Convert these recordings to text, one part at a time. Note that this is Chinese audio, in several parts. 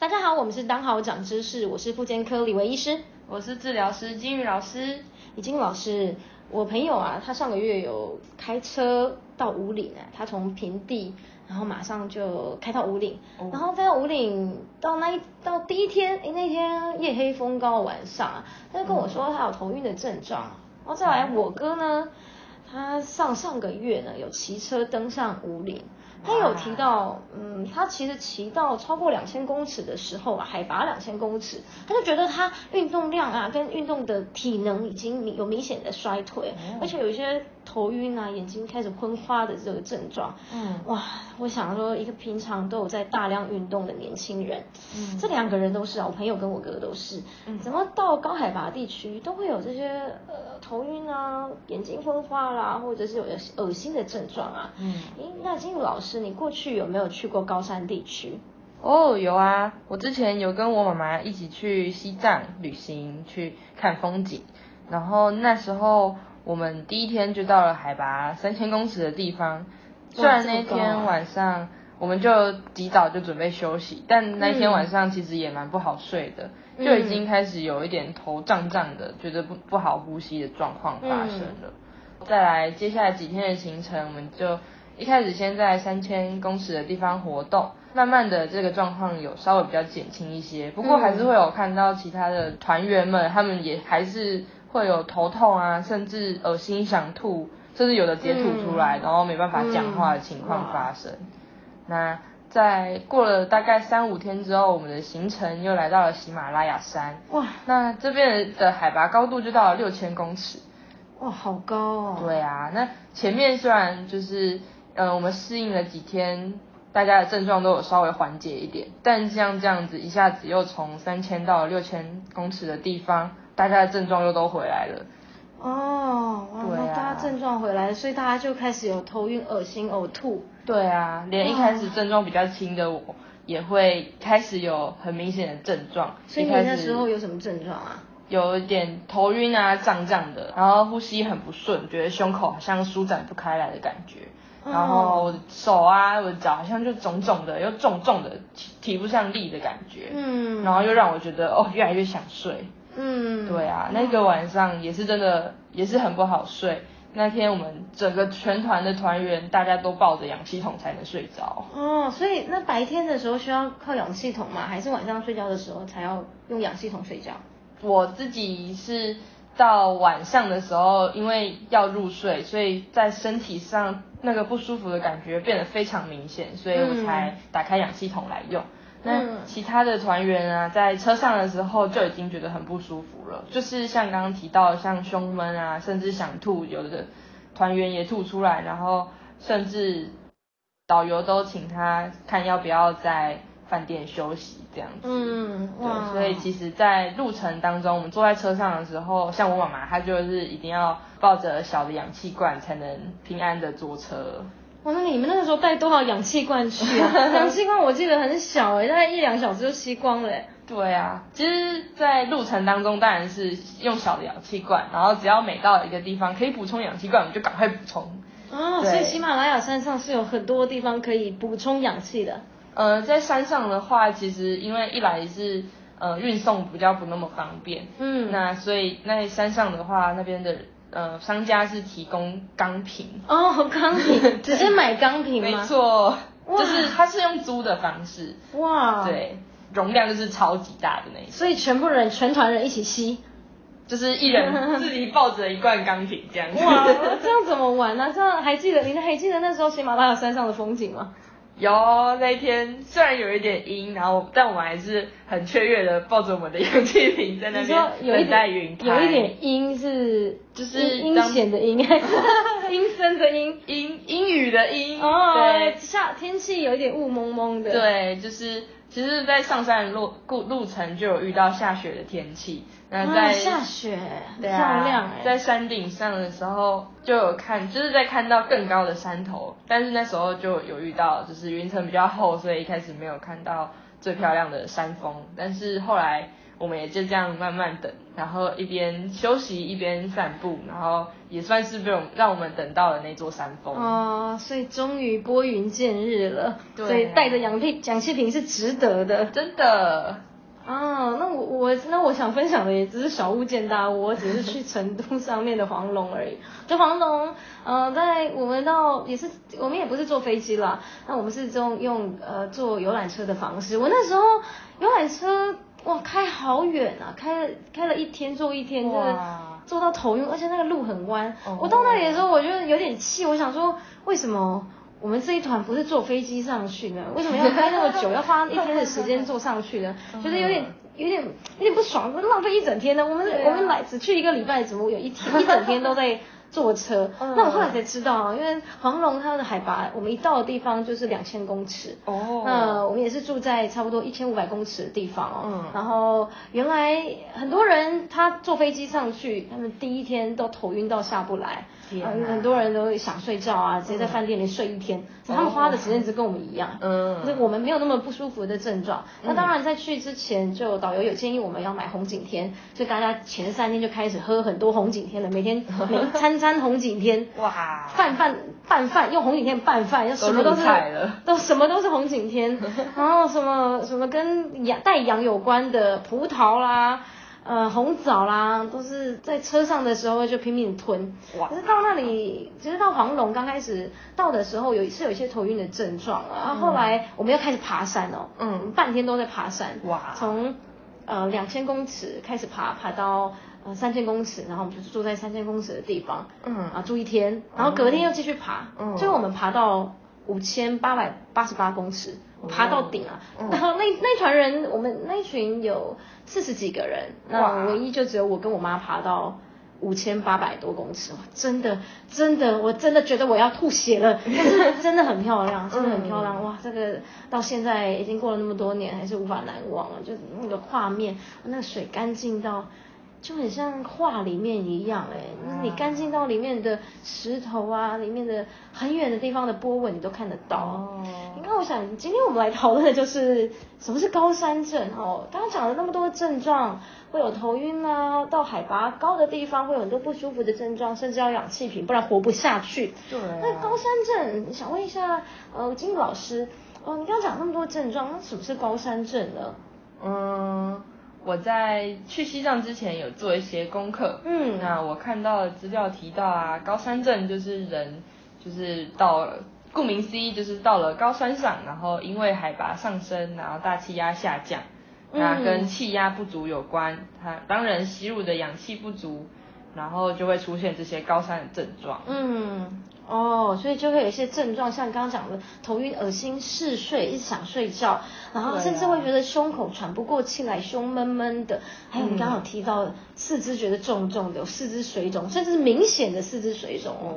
大家好，我们是当好长知识，我是妇健科李维医师，我是治疗师金玉老师。李金老师，我朋友啊，他上个月有开车到五岭啊，他从平地，然后马上就开到五岭，然后在五岭到那一到第一天，哎那天夜黑风高晚上啊，他就跟我说他有头晕的症状，然后再来我哥呢，他上上个月呢有骑车登上五岭。他有提到，嗯，他其实骑到超过两千公尺的时候啊，海拔两千公尺，他就觉得他运动量啊跟运动的体能已经有明显的衰退，而且有一些。头晕啊，眼睛开始昏花的这个症状，嗯，哇，我想说一个平常都有在大量运动的年轻人，嗯，这两个人都是啊，我朋友跟我哥都是，嗯，怎么到高海拔地区都会有这些呃头晕啊，眼睛昏花啦，或者是有恶心的症状啊，嗯，诶，那金武老师，你过去有没有去过高山地区？哦，有啊，我之前有跟我妈妈一起去西藏旅行，去看风景，然后那时候。我们第一天就到了海拔三千公尺的地方，虽然那天晚上我们就及早就准备休息，但那天晚上其实也蛮不好睡的，就已经开始有一点头胀胀的，觉得不不好呼吸的状况发生了。再来接下来几天的行程，我们就一开始先在三千公尺的地方活动，慢慢的这个状况有稍微比较减轻一些，不过还是会有看到其他的团员们，他们也还是。会有头痛啊，甚至恶心想吐，甚至有的直接吐出来，然后没办法讲话的情况发生。那在过了大概三五天之后，我们的行程又来到了喜马拉雅山。哇，那这边的海拔高度就到了六千公尺。哇，好高哦。对啊，那前面虽然就是，呃，我们适应了几天，大家的症状都有稍微缓解一点，但像这样子一下子又从三千到六千公尺的地方。大家的症状又都回来了，哦，对啊，大家症状回来，所以大家就开始有头晕、恶心、呕吐。对啊，连一开始症状比较轻的我，也会开始有很明显的症状。所以你那时候有什么症状啊？有一点头晕啊，胀胀的，然后呼吸很不顺，觉得胸口好像舒展不开来的感觉，然后手啊，我的脚好像就肿肿的，又重重的，提提不上力的感觉。嗯，然后又让我觉得哦，越来越想睡。嗯，对啊，那个晚上也是真的，也是很不好睡。那天我们整个全团的团员，大家都抱着氧气筒才能睡着。哦，所以那白天的时候需要靠氧气筒吗？还是晚上睡觉的时候才要用氧气筒睡觉？我自己是到晚上的时候，因为要入睡，所以在身体上那个不舒服的感觉变得非常明显，所以我才打开氧气筒来用。那其他的团员啊，在车上的时候就已经觉得很不舒服了，就是像刚刚提到，像胸闷啊，甚至想吐，有的团员也吐出来，然后甚至导游都请他看要不要在饭店休息这样子。嗯，对，所以其实，在路程当中，我们坐在车上的时候，像我妈妈，她就是一定要抱着小的氧气罐才能平安的坐车。我说你们那个时候带多少氧气罐去啊？氧气罐我记得很小哎，大概一两小时就吸光了哎。对啊，其实，在路程当中当然是用小的氧气罐，然后只要每到一个地方可以补充氧气罐，我们就赶快补充。哦，所以喜马拉雅山上是有很多地方可以补充氧气的。呃，在山上的话，其实因为一来是呃运送比较不那么方便，嗯，那所以那山上的话，那边的。呃，商家是提供钢瓶哦，钢瓶 直接买钢瓶吗？没错，就是他是用租的方式哇，对，容量就是超级大的那种，所以全部人全团人一起吸，就是一人 自己抱着一罐钢瓶这样。哇，这样怎么玩呢？这样还记得？你还记得那时候喜马拉雅山上的风景吗？有那一天虽然有一点阴，然后但我们还是很雀跃的抱着我们的氧气瓶在那边等待云开。有一点阴是就是阴险的阴，阴森的阴，阴阴雨的阴。哦，对，下天气有一点雾蒙蒙的。对，就是其实，在上山路路路程就有遇到下雪的天气。那在下雪，漂亮在山顶上的时候就有看，就是在看到更高的山头，但是那时候就有遇到，就是云层比较厚，所以一开始没有看到最漂亮的山峰。但是后来我们也就这样慢慢等，然后一边休息一边散步，然后也算是被我们让我们等到了那座山峰。哦，所以终于拨云见日了，对所以带着氧气氧气瓶是值得的。真的，啊，那我我那我想分享的也只是小物见大巫，我只是去成都上面的黄龙而已。就黄龙，呃，在我们到也是我们也不是坐飞机啦，那我们是用用呃坐游览车的方式。我那时候游览车哇开好远啊，开了开了一天坐一天，真的坐到头晕，而且那个路很弯。哦我到那里的时候，我就有点气，我想说为什么？我们这一团不是坐飞机上去呢？为什么要开那么久，要花一天的时间坐上去呢？觉得有点有点有点不爽，浪费一整天呢。我们、啊我们来只去一个礼拜，怎么有一天一整天都在坐车？嗯那我后来才知道啊，因为黄龙它的海拔，我们一到的地方就是两千公尺。哦那我们也是住在差不多一千五百公尺的地方哦。嗯然后原来很多人他坐飞机上去，他们第一天都头晕到下不来。很多人都想睡觉啊，直接在饭店里睡一天。他们花的时间只跟我们一样。嗯那我们没有那么不舒服的症状。那当然，在去之前，就导游有建议我们要买红景天，所以大家前三天就开始喝很多红景天了，每天 每餐餐红景天。哇饭饭拌饭，用红景天拌饭，要什么都是都什么都是红景天，然后什么什么跟养带养有关的葡萄啦。呃，红枣啦，都是在车上的时候就拼命吞。哇可是到那里，其实到黄龙刚开始到的时候有是有一些头晕的症状啊。然后后来我们又开始爬山哦，嗯半天都在爬山。哇从呃两千公尺开始爬，爬到呃三千公尺，然后我们就住在三千公尺的地方，嗯啊住一天，然后隔天又继续爬，嗯最后我们爬到五千八百八十八公尺，爬到顶啊，嗯然后那那团人，我们那一群有四十几个人，那唯一就只有我跟我妈爬到。五千八百多公尺，哇真的真的，我真的觉得我要吐血了。但是真的很漂亮，真的很漂亮，哇！这个到现在已经过了那么多年，还是无法难忘啊！就那个画面，那个水干净到。就很像画里面一样哎、就是你干净到里面的石头啊，里面的很远的地方的波纹你都看得到。哦你看，我想今天我们来讨论的就是什么是高山症哦。刚刚讲了那么多症状，会有头晕啊，到海拔高的地方会有很多不舒服的症状，甚至要氧气瓶，不然活不下去。对啊那高山症，想问一下，呃，金老师，哦，你刚刚讲那么多症状，那什么是高山症呢？嗯，我在去西藏之前有做一些功课，嗯。那我看到的资料提到啊，高山症就是人就是到了，顾名思义就是到了高山上，然后因为海拔上升，然后大气压下降，那嗯跟气压不足有关，它当人吸入的氧气不足，然后就会出现这些高山的症状。嗯，哦，所以就会有一些症状，像刚刚讲的头晕、恶心、嗜睡，一直想睡觉，然后甚至会觉得胸口喘不过气来，胸闷闷的。还有你刚好提到的四肢觉得重重的，有四肢水肿，甚至是明显的四肢水肿哦。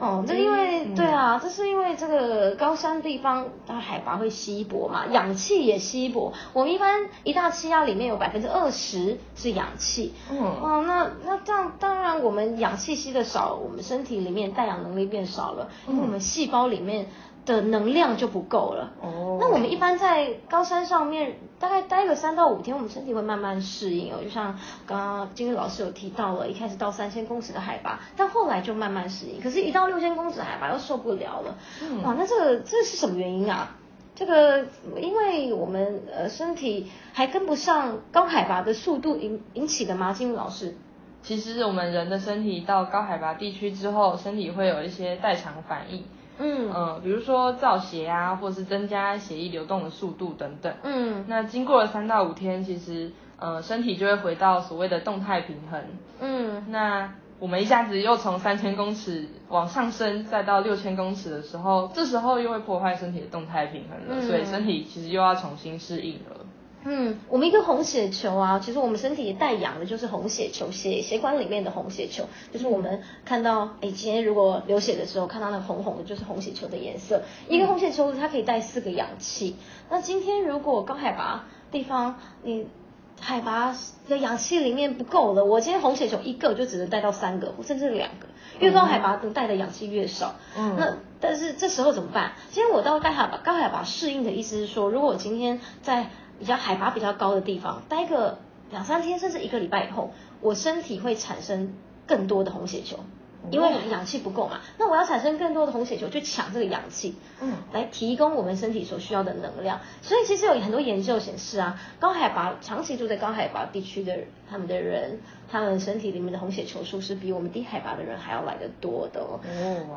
哦，这因为、嗯对啊，这是因为这个高山地方它海拔会稀薄嘛，氧气也稀薄。我们一般一大气压里面有百分之二十是氧气。嗯哦，那那这样当然我们氧气吸的少，我们身体里面带氧能力变少了，因为我们细胞里面的能量就不够了。哦那我们一般在高山上面大概待个三到五天，我们身体会慢慢适应哦。就像刚刚金玉老师有提到了，一开始到三千公尺的海拔，但后来就慢慢适应。可是，一到六千公尺海拔又受不了了。嗯哇，那这个这是什么原因啊？这个，因为我们呃身体还跟不上高海拔的速度引引起的吗？金玉老师？其实我们人的身体到高海拔地区之后，身体会有一些代偿反应，嗯呃，比如说造血啊，或是增加血液流动的速度等等。嗯那经过了三到五天，其实呃身体就会回到所谓的动态平衡。嗯那我们一下子又从三千公尺往上升，再到六千公尺的时候，这时候又会破坏身体的动态平衡了，嗯所以身体其实又要重新适应了。嗯，我们一个红血球啊，其实我们身体带氧的就是红血球，血血管里面的红血球，就是我们看到，哎，今天如果流血的时候看到那红红的，就是红血球的颜色。一个红血球它可以带四个氧气。那今天如果高海拔地方你海拔的氧气里面不够了，我今天红血球一个就只能带到三个，甚至两个。越高海拔能带的氧气越少。嗯那但是这时候怎么办？今天我到高海拔，高海拔适应的意思是说，如果我今天在比较海拔比较高的地方待个两三天，甚至一个礼拜以后，我身体会产生更多的红血球。因为氧气不够嘛，那我要产生更多的红血球去抢这个氧气，嗯，来提供我们身体所需要的能量。所以其实有很多研究显示啊，高海拔长期住在高海拔地区的他们的人，他们身体里面的红血球数是比我们低海拔的人还要来得多的哦。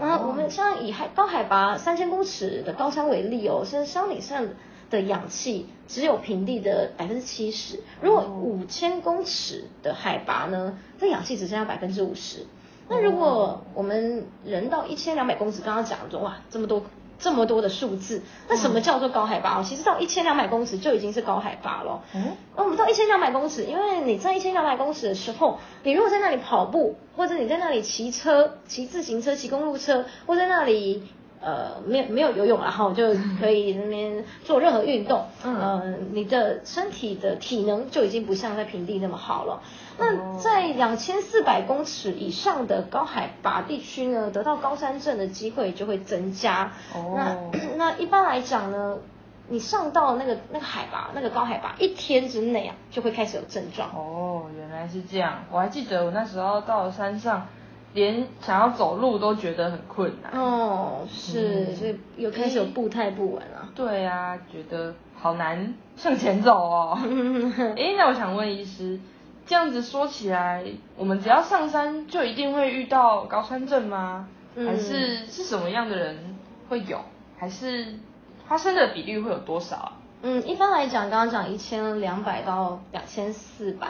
那我们像以海高海拔三千公尺的高山为例哦，是山顶上的氧气只有平地的百分之七十，如果五千公尺的海拔呢，这氧气只剩下百分之五十。那如果我们人到一千两百公尺，刚刚讲说哇这么多这么多的数字，那什么叫做高海拔？其实到一千两百公尺就已经是高海拔了。嗯，那我们到一千两百公尺，因为你在一千两百公尺的时候，你如果在那里跑步，或者你在那里骑车、骑自行车、骑公路车，或在那里。呃，没有没有游泳，然后就可以那边做任何运动。嗯，你的身体的体能就已经不像在平地那么好了。那在两千四百公尺以上的高海拔地区呢，得到高山症的机会就会增加。哦，那 那一般来讲呢，你上到那个那个海拔，那个高海拔一天之内啊，就会开始有症状。哦，原来是这样。我还记得我那时候到了山上。连想要走路都觉得很困难哦，是，所以有开始有步态不稳啊。对啊，觉得好难向前走哦。哎，那我想问医师，这样子说起来，我们只要上山就一定会遇到高山症吗？还是是什么样的人会有？还是发生的比率会有多少啊？嗯，一般来讲，刚刚讲一千两百到两千四百，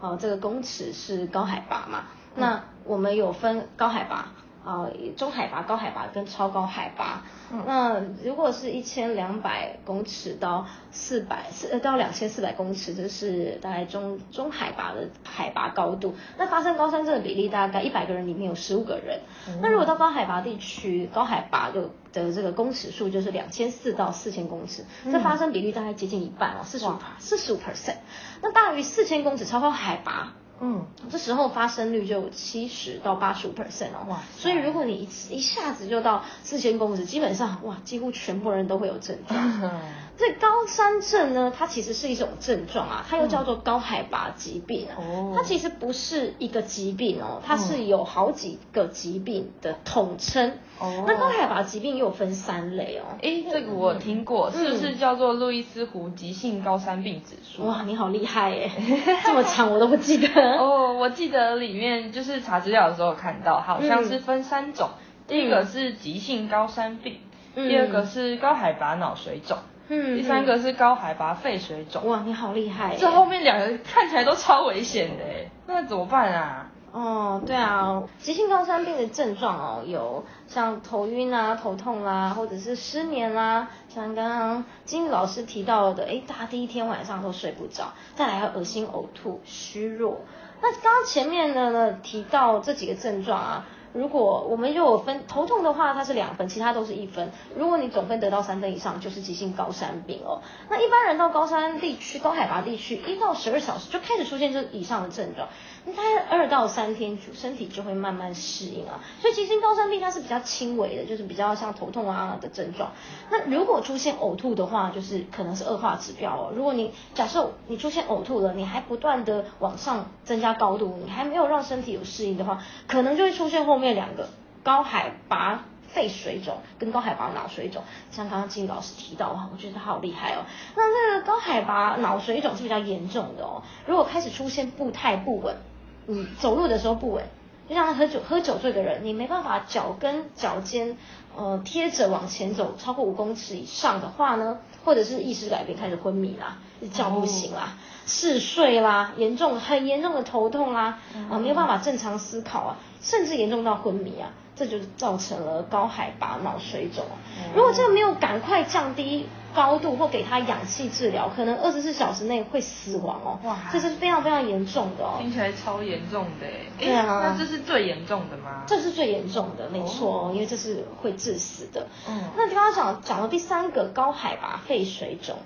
哦，这个公尺是高海拔嘛？那我们有分高海拔啊、中海拔、高海拔跟超高海拔。那如果是一千两百公尺到四百四到两千四百公尺，这是大概中中海拔的海拔高度。那发生高山症的比例大概一百个人里面有十五个人。那如果到高海拔地区，高海拔的的这个公尺数就是两千四到四千公尺，这发生比例大概接近一半哦，四十五四十五 percent。那大于四千公尺超高海拔。嗯，这时候发生率就有七十到八十五 percent 哦，哇！所以如果你一一下子就到四千公尺，基本上哇，几乎全部人都会有症状。这高山症呢，它其实是一种症状啊，它又叫做高海拔疾病。哦，它其实不是一个疾病哦，它是有好几个疾病的统称。哦，那高海拔疾病又分三类哦。诶，这个我听过，是不是叫做路易斯湖急性高山病指数？哇，你好厉害耶！这么长我都不记得。哦，我记得里面就是查资料的时候看到，好像是分三种，第一个是急性高山病，第二个是高海拔脑水肿。嗯，第三个是高海拔肺水肿。哇，你好厉害！这后面两个看起来都超危险的，那怎么办啊？哦，对啊，急性高山病的症状哦，有像头晕啊、头痛啦，或者是失眠啦，像刚刚金老师提到的，哎，大家第一天晚上都睡不着，再来恶心、呕吐、虚弱。那刚刚前面的呢提到这几个症状啊。如果我们有分头痛的话，它是两分，其他都是一分。如果你总分得到三分以上，就是急性高山病哦。那一般人到高山地区、高海拔地区，一到十二小时就开始出现这以上的症状。应该二到三天，身体就会慢慢适应啊。所以急性高山病它是比较轻微的，就是比较像头痛啊的症状。那如果出现呕吐的话，就是可能是恶化指标哦。如果你假设你出现呕吐了，你还不断的往上增加高度，你还没有让身体有适应的话，可能就会出现后面两个高海拔肺水肿跟高海拔脑水肿。像刚刚金老师提到啊，我觉得他好厉害哦。那那个高海拔脑水肿是比较严重的哦。如果开始出现步态不稳。嗯，走路的时候不稳，就像喝酒喝酒醉的人，你没办法脚跟脚尖呃贴着往前走超过五公尺以上的话呢，或者是意识改变开始昏迷啦，叫不醒啦，嗜睡啦，严重很严重的头痛啦，啊没有办法正常思考啊，甚至严重到昏迷啊。这就造成了高海拔脑水肿。如果这个没有赶快降低高度或给他氧气治疗，可能二十四小时内会死亡哦。哇，这是非常非常严重的哦。听起来超严重的。对啊，那这是最严重的吗？这是最严重的，没错，因为这是会致死的。嗯，那刚刚讲讲了第三个高海拔肺水肿。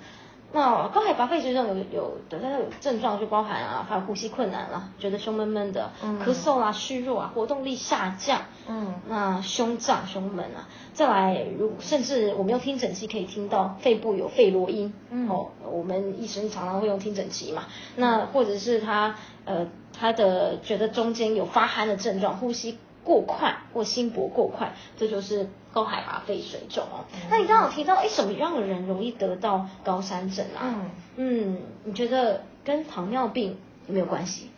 那高海拔肺水肿有有的它有症状就包含啊，还有呼吸困难了，觉得胸闷闷的，咳嗽啊，虚弱啊，活动力下降，嗯，那胸胀胸闷啊，再来如甚至我们用听诊器可以听到肺部有肺啰音，哦，我们医生常常会用听诊器嘛，那或者是他呃他的觉得中间有发寒的症状，呼吸。过快或心搏过快，这就是高海拔肺水肿哦。那你刚刚有提到，哎，什么样的人容易得到高山症啊？嗯嗯，你觉得跟糖尿病有没有关系？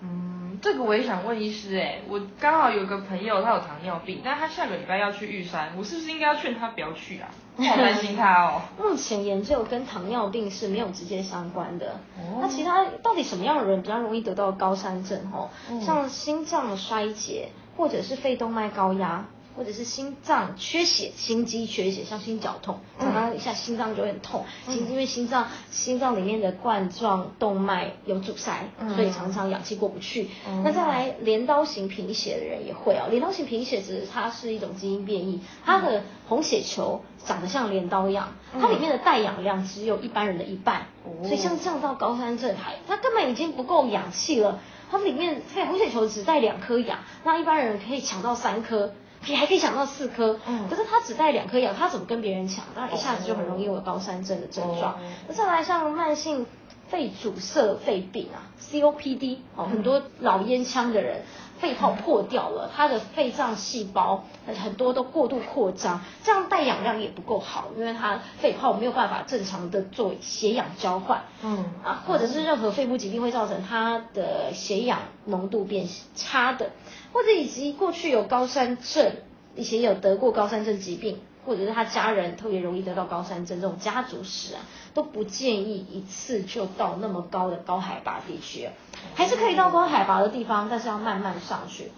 嗯，这个我也想问医师哎，我刚好有个朋友他有糖尿病，但他下个礼拜要去玉山，我是不是应该要劝他不要去啊？好担心他哦。目前研究跟糖尿病是没有直接相关的。哦。那其他到底什么样的人比较容易得到高山症？哦，像心脏衰竭。或者是肺动脉高压，或者是心脏缺血、心肌缺血，像心绞痛，常常一下心脏就会很痛，心因为心脏心脏里面的冠状动脉有阻塞，所以常常氧气过不去。那再来镰刀型贫血的人也会哦，镰刀型贫血只是它是一种基因变异，它的红血球长得像镰刀一样，它里面的带氧量只有一般人的一半，所以像降到高山症，它它根本已经不够氧气了。它里面肺红血球只带两颗氧，那一般人可以抢到三颗，也还可以抢到四颗。嗯，可是他只带两颗药，他怎么跟别人抢？那一下子就很容易有高山症的症状。那再来像慢性肺阻塞肺病啊，COPD，哦，很多老烟枪的人。肺泡破掉了，他的肺脏细胞很多都过度扩张，这样带氧量也不够好，因为他肺泡没有办法正常的做血氧交换，嗯啊，或者是任何肺部疾病会造成他的血氧浓度变差的，或者以及过去有高山症，以前有得过高山症疾病。或者是他家人特别容易得到高山症，这种家族史啊，都不建议一次就到那么高的高海拔地区，还是可以到高海拔的地方，但是要慢慢上去。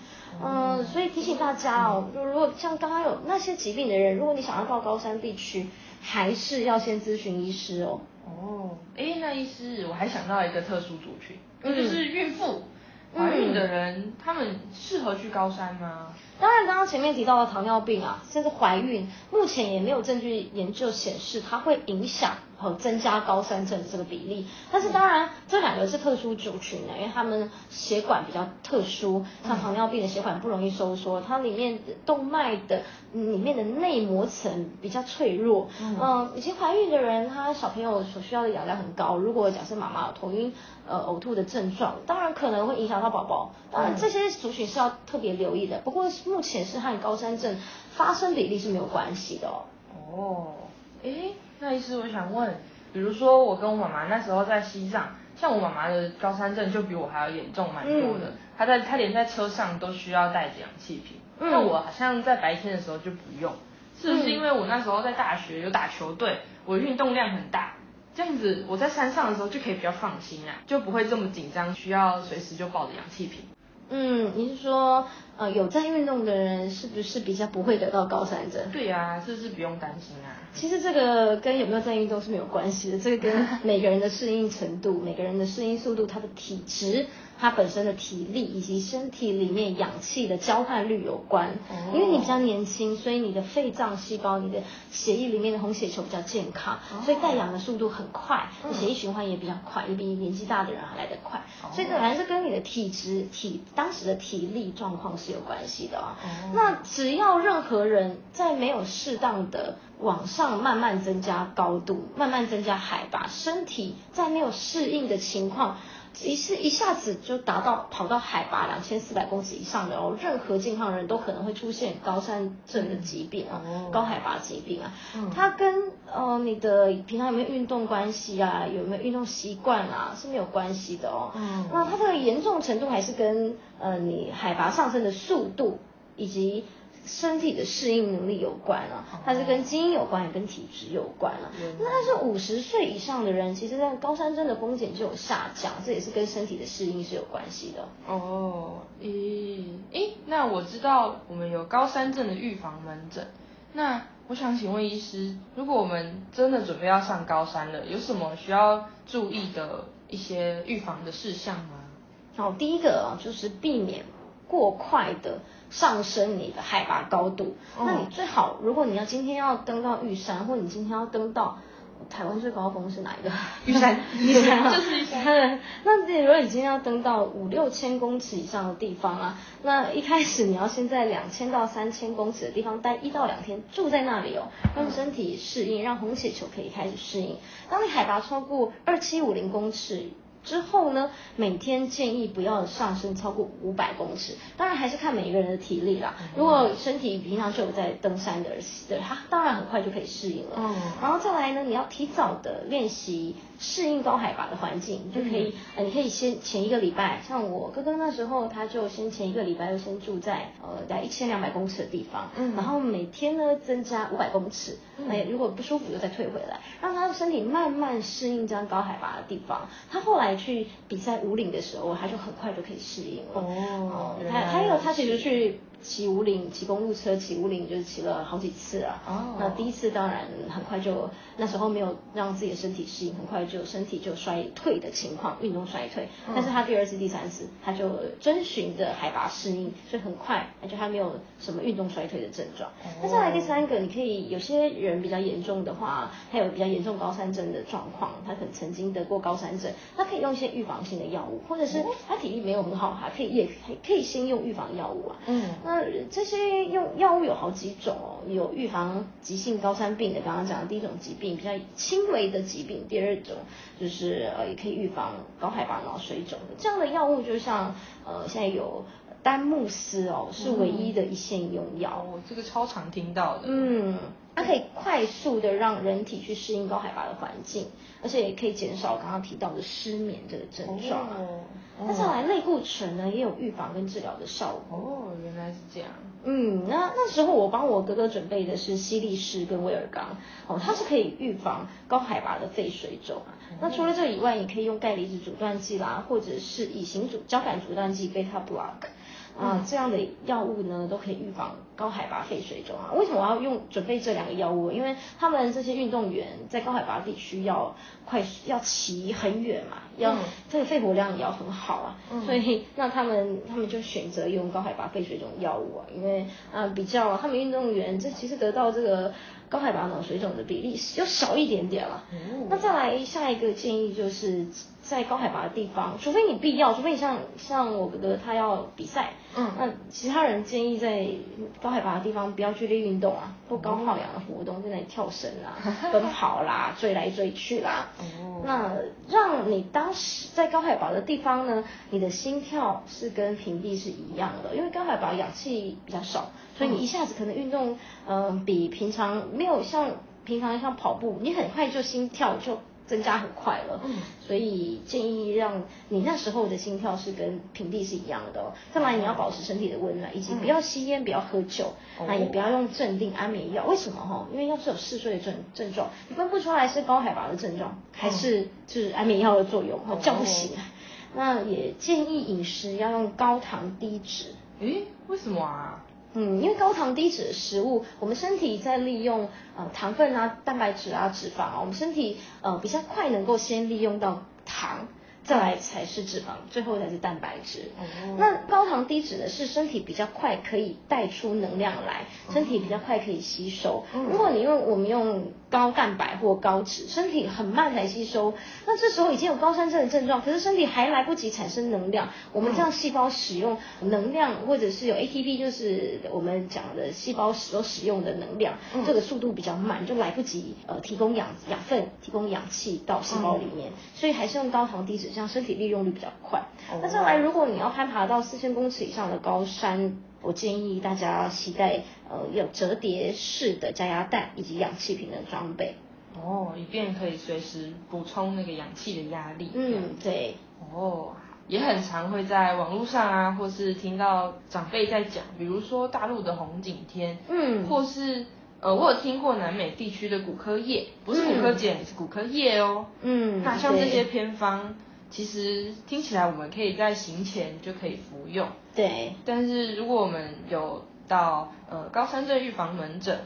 嗯，所以提醒大家哦，就如果像刚刚有那些疾病的人，如果你想要到高山地区，还是要先咨询医师哦。哦，哎，那医师，我还想到一个特殊族群，就是孕妇。怀孕的人，他们适合去高山吗？当然，刚刚前面提到的糖尿病啊，甚至怀孕，目前也没有证据研究显示它会影响和增加高山症这个比例。但是当然，这两个是特殊族群的，因为他们血管比较特殊，像糖尿病的血管不容易收缩，它里面动脉的里面的内膜层比较脆弱。嗯，以前怀孕的人，他小朋友所需要的氧量很高。如果假设妈妈有头晕。呃，呕吐的症状，当然可能会影响到宝宝。当然，这些族群是要特别留意的。不过目前是和高山症发生比例是没有关系的哦。哦，哎，那意思我想问，比如说我跟我妈妈那时候在西藏，像我妈妈的高山症就比我还要严重蛮多的。她在她连在车上都需要带着氧气瓶。那我好像在白天的时候就不用，是不是因为我那时候在大学有打球队，我运动量很大。这样子，我在山上的时候就可以比较放心啊，就不会这么紧张，需要随时就抱着氧气瓶。嗯，你是说，呃，有在运动的人是不是比较不会得到高山症？对呀，是不是不用担心啊？其实这个跟有没有在运动是没有关系的，这个跟每个人的适应程度、每个人的适应速度、他的体质。它本身的体力以及身体里面氧气的交换率有关，因为你比较年轻，所以你的肺脏细胞、你的血液里面的红血球比较健康，所以带氧的速度很快，血液循环也比较快，也比年纪大的人还来得快。所以这还是跟你的体质、体当时的体力状况是有关系的啊。那只要任何人在没有适当的往上慢慢增加高度、慢慢增加海拔，身体在没有适应的情况。一是一下子就达到跑到海拔两千四百公尺以上的哦，任何健康人都可能会出现高山症的疾病啊，高海拔疾病啊，它跟呃你的平常有没有运动关系啊，有没有运动习惯啊是没有关系的哦。那它的严重程度还是跟呃你海拔上升的速度以及。身体的适应能力有关啊，它是跟基因有关，也跟体质有关啊。那但是五十岁以上的人，其实在高山症的风险就有下降，这也是跟身体的适应是有关系的。哦，咦，诶，那我知道我们有高山症的预防门诊，那我想请问医师，如果我们真的准备要上高山了，有什么需要注意的一些预防的事项吗？好，第一个啊，就是避免过快的。上升你的海拔高度，那你最好，如果你要今天要登到玉山，或你今天要登到台湾最高峰是哪一个？玉山，玉山啊，就是玉山。那如果你今天要登到五六千公尺以上的地方啊，那一开始你要先在两千到三千公尺的地方待一到两天，住在那里哦，让身体适应，让红血球可以开始适应。当你海拔超过二七五零公尺。之后呢，每天建议不要上升超过五百公尺，当然还是看每一个人的体力啦。如果身体平常就有在登山的，对，他当然很快就可以适应了。嗯，然后再来呢，你要提早的练习。适应高海拔的环境，就可以，呃，你可以先前一个礼拜，像我哥哥那时候，他就先前一个礼拜就先住在呃在一千两百公尺的地方，嗯，然后每天呢增加五百公尺，哎，如果不舒服就再退回来，让他的身体慢慢适应这样高海拔的地方。他后来去比赛五岭的时候，他就很快就可以适应了。哦，他还有他其实去。骑五岭，骑公路车，骑五岭就是骑了好几次啊。哦。那第一次当然很快就，那时候没有让自己的身体适应，很快就身体就衰退的情况，运动衰退。但是他第二次、第三次，他就遵循着海拔适应，所以很快，而且他没有什么运动衰退的症状。那再来第三个，你可以有些人比较严重的话，他有比较严重高山症的状况，他可能曾经得过高山症，他可以用一些预防性的药物，或者是他体力没有很好，还可以也可以先用预防药物啊。嗯。那这些用药物有好几种哦，有预防急性高山病的，刚刚讲的第一种疾病比较轻微的疾病，第二种就是呃也可以预防高海拔脑水肿。这样的药物就像呃现在有丹木斯哦，是唯一的一线用药。哦，这个超常听到的。嗯。它可以快速的让人体去适应高海拔的环境，而且也可以减少刚刚提到的失眠这个症状。哦，那再来类固醇呢，也有预防跟治疗的效果。哦，原来是这样。嗯，那那时候我帮我哥哥准备的是西力士跟威尔刚，哦，它是可以预防高海拔的肺水肿。那除了这以外，也可以用钙离子阻断剂啦，或者是乙型阻交感阻断剂 beta block。啊，这样的药物呢，都可以预防高海拔肺水肿啊。为什么我要用准备这两个药物？因为他们这些运动员在高海拔地区要快要骑很远嘛，要这个肺活量也要很好啊，所以那他们他们就选择用高海拔肺水肿药物啊，因为啊比较他们运动员这其实得到这个高海拔脑水肿的比例就少一点点了。那再来下一个建议就是。在高海拔的地方，除非你必要，除非你像像我哥哥他要比赛，嗯，那其他人建议在高海拔的地方不要剧烈运动啊，或高耗氧的活动，在那里跳绳啊、奔跑啦、追来追去啦。哦，那让你当时在高海拔的地方呢，你的心跳是跟平地是一样的，因为高海拔氧气比较少，所以你一下子可能运动，嗯，比平常没有像平常像跑步，你很快就心跳就。增加很快了，嗯，所以建议让你那时候的心跳是跟平地是一样的。再来，你要保持身体的温暖，以及不要吸烟，不要喝酒，那也不要用镇定安眠药。为什么哈？因为要是有嗜睡的症症状，你分不出来是高海拔的症状，还是就是安眠药的作用，叫不醒。那也建议饮食要用高糖低脂。诶，为什么啊？嗯，因为高糖低脂的食物，我们身体在利用呃糖分啊、蛋白质啊、脂肪啊，我们身体呃比较快能够先利用到糖。再来才是脂肪，最后才是蛋白质。那高糖低脂呢？是身体比较快可以带出能量来，身体比较快可以吸收。如果你用我们用高蛋白或高脂，身体很慢才吸收，那这时候已经有高山症的症状，可是身体还来不及产生能量。我们这样细胞使用能量，或者是有 ATP，就是我们讲的细胞所使用的能量，这个速度比较慢，就来不及呃提供养养分、提供氧气到细胞里面，所以还是用高糖低脂。这样身体利用率比较快。那再来，如果你要攀爬到四千公尺以上的高山，我建议大家携带呃有折叠式的加压袋以及氧气瓶的装备。哦，以便可以随时补充那个氧气的压力。嗯，对。哦，也很常会在网络上啊，或是听到长辈在讲，比如说大陆的红景天，嗯，或是。呃，我有听过南美地区的骨科液，不是骨科碱，是骨科液哦。嗯，那像这些偏方，其实听起来我们可以在行前就可以服用。对。但是如果我们有到呃高山症预防门诊，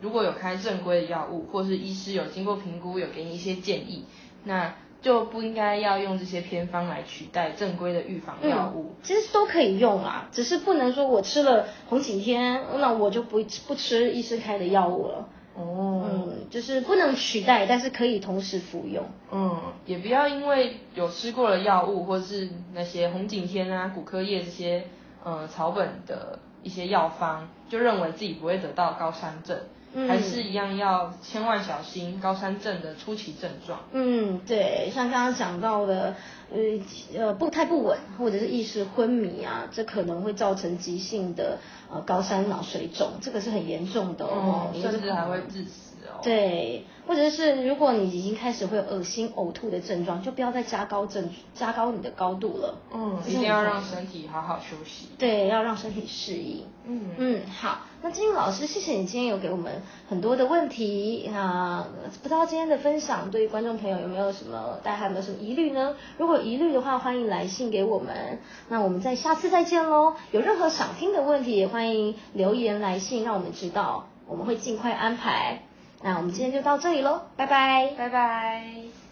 如果有开正规的药物，或是医师有经过评估，有给你一些建议，那。就不应该要用这些偏方来取代正规的预防药物，其实都可以用啊，只是不能说我吃了红景天，那我就不不吃医师开的药物了。哦，嗯，就是不能取代，但是可以同时服用。嗯，也不要因为有吃过了药物，或者是那些红景天啊、骨科液这些，呃，草本的一些药方，就认为自己不会得到高山症。还是一样要千万小心高山症的初期症状。嗯，对，像刚刚讲到的，呃呃不太不稳，或者是意识昏迷啊，这可能会造成急性的呃高山脑水肿，这个是很严重的哦，甚至还会致死。对，或者是如果你已经开始会有恶心、呕吐的症状，就不要再加高症，加高你的高度了。嗯，一定要让身体好好休息。对，要让身体适应。嗯嗯，好，那金老师，谢谢你今天有给我们很多的问题啊，不知道今天的分享对于观众朋友有没有什么，大家还有没有什么疑虑呢？如果疑虑的话，欢迎来信给我们。那我们在下次再见喽。有任何想听的问题，也欢迎留言来信，让我们知道，我们会尽快安排。那我们今天就到这里喽，拜拜，拜拜。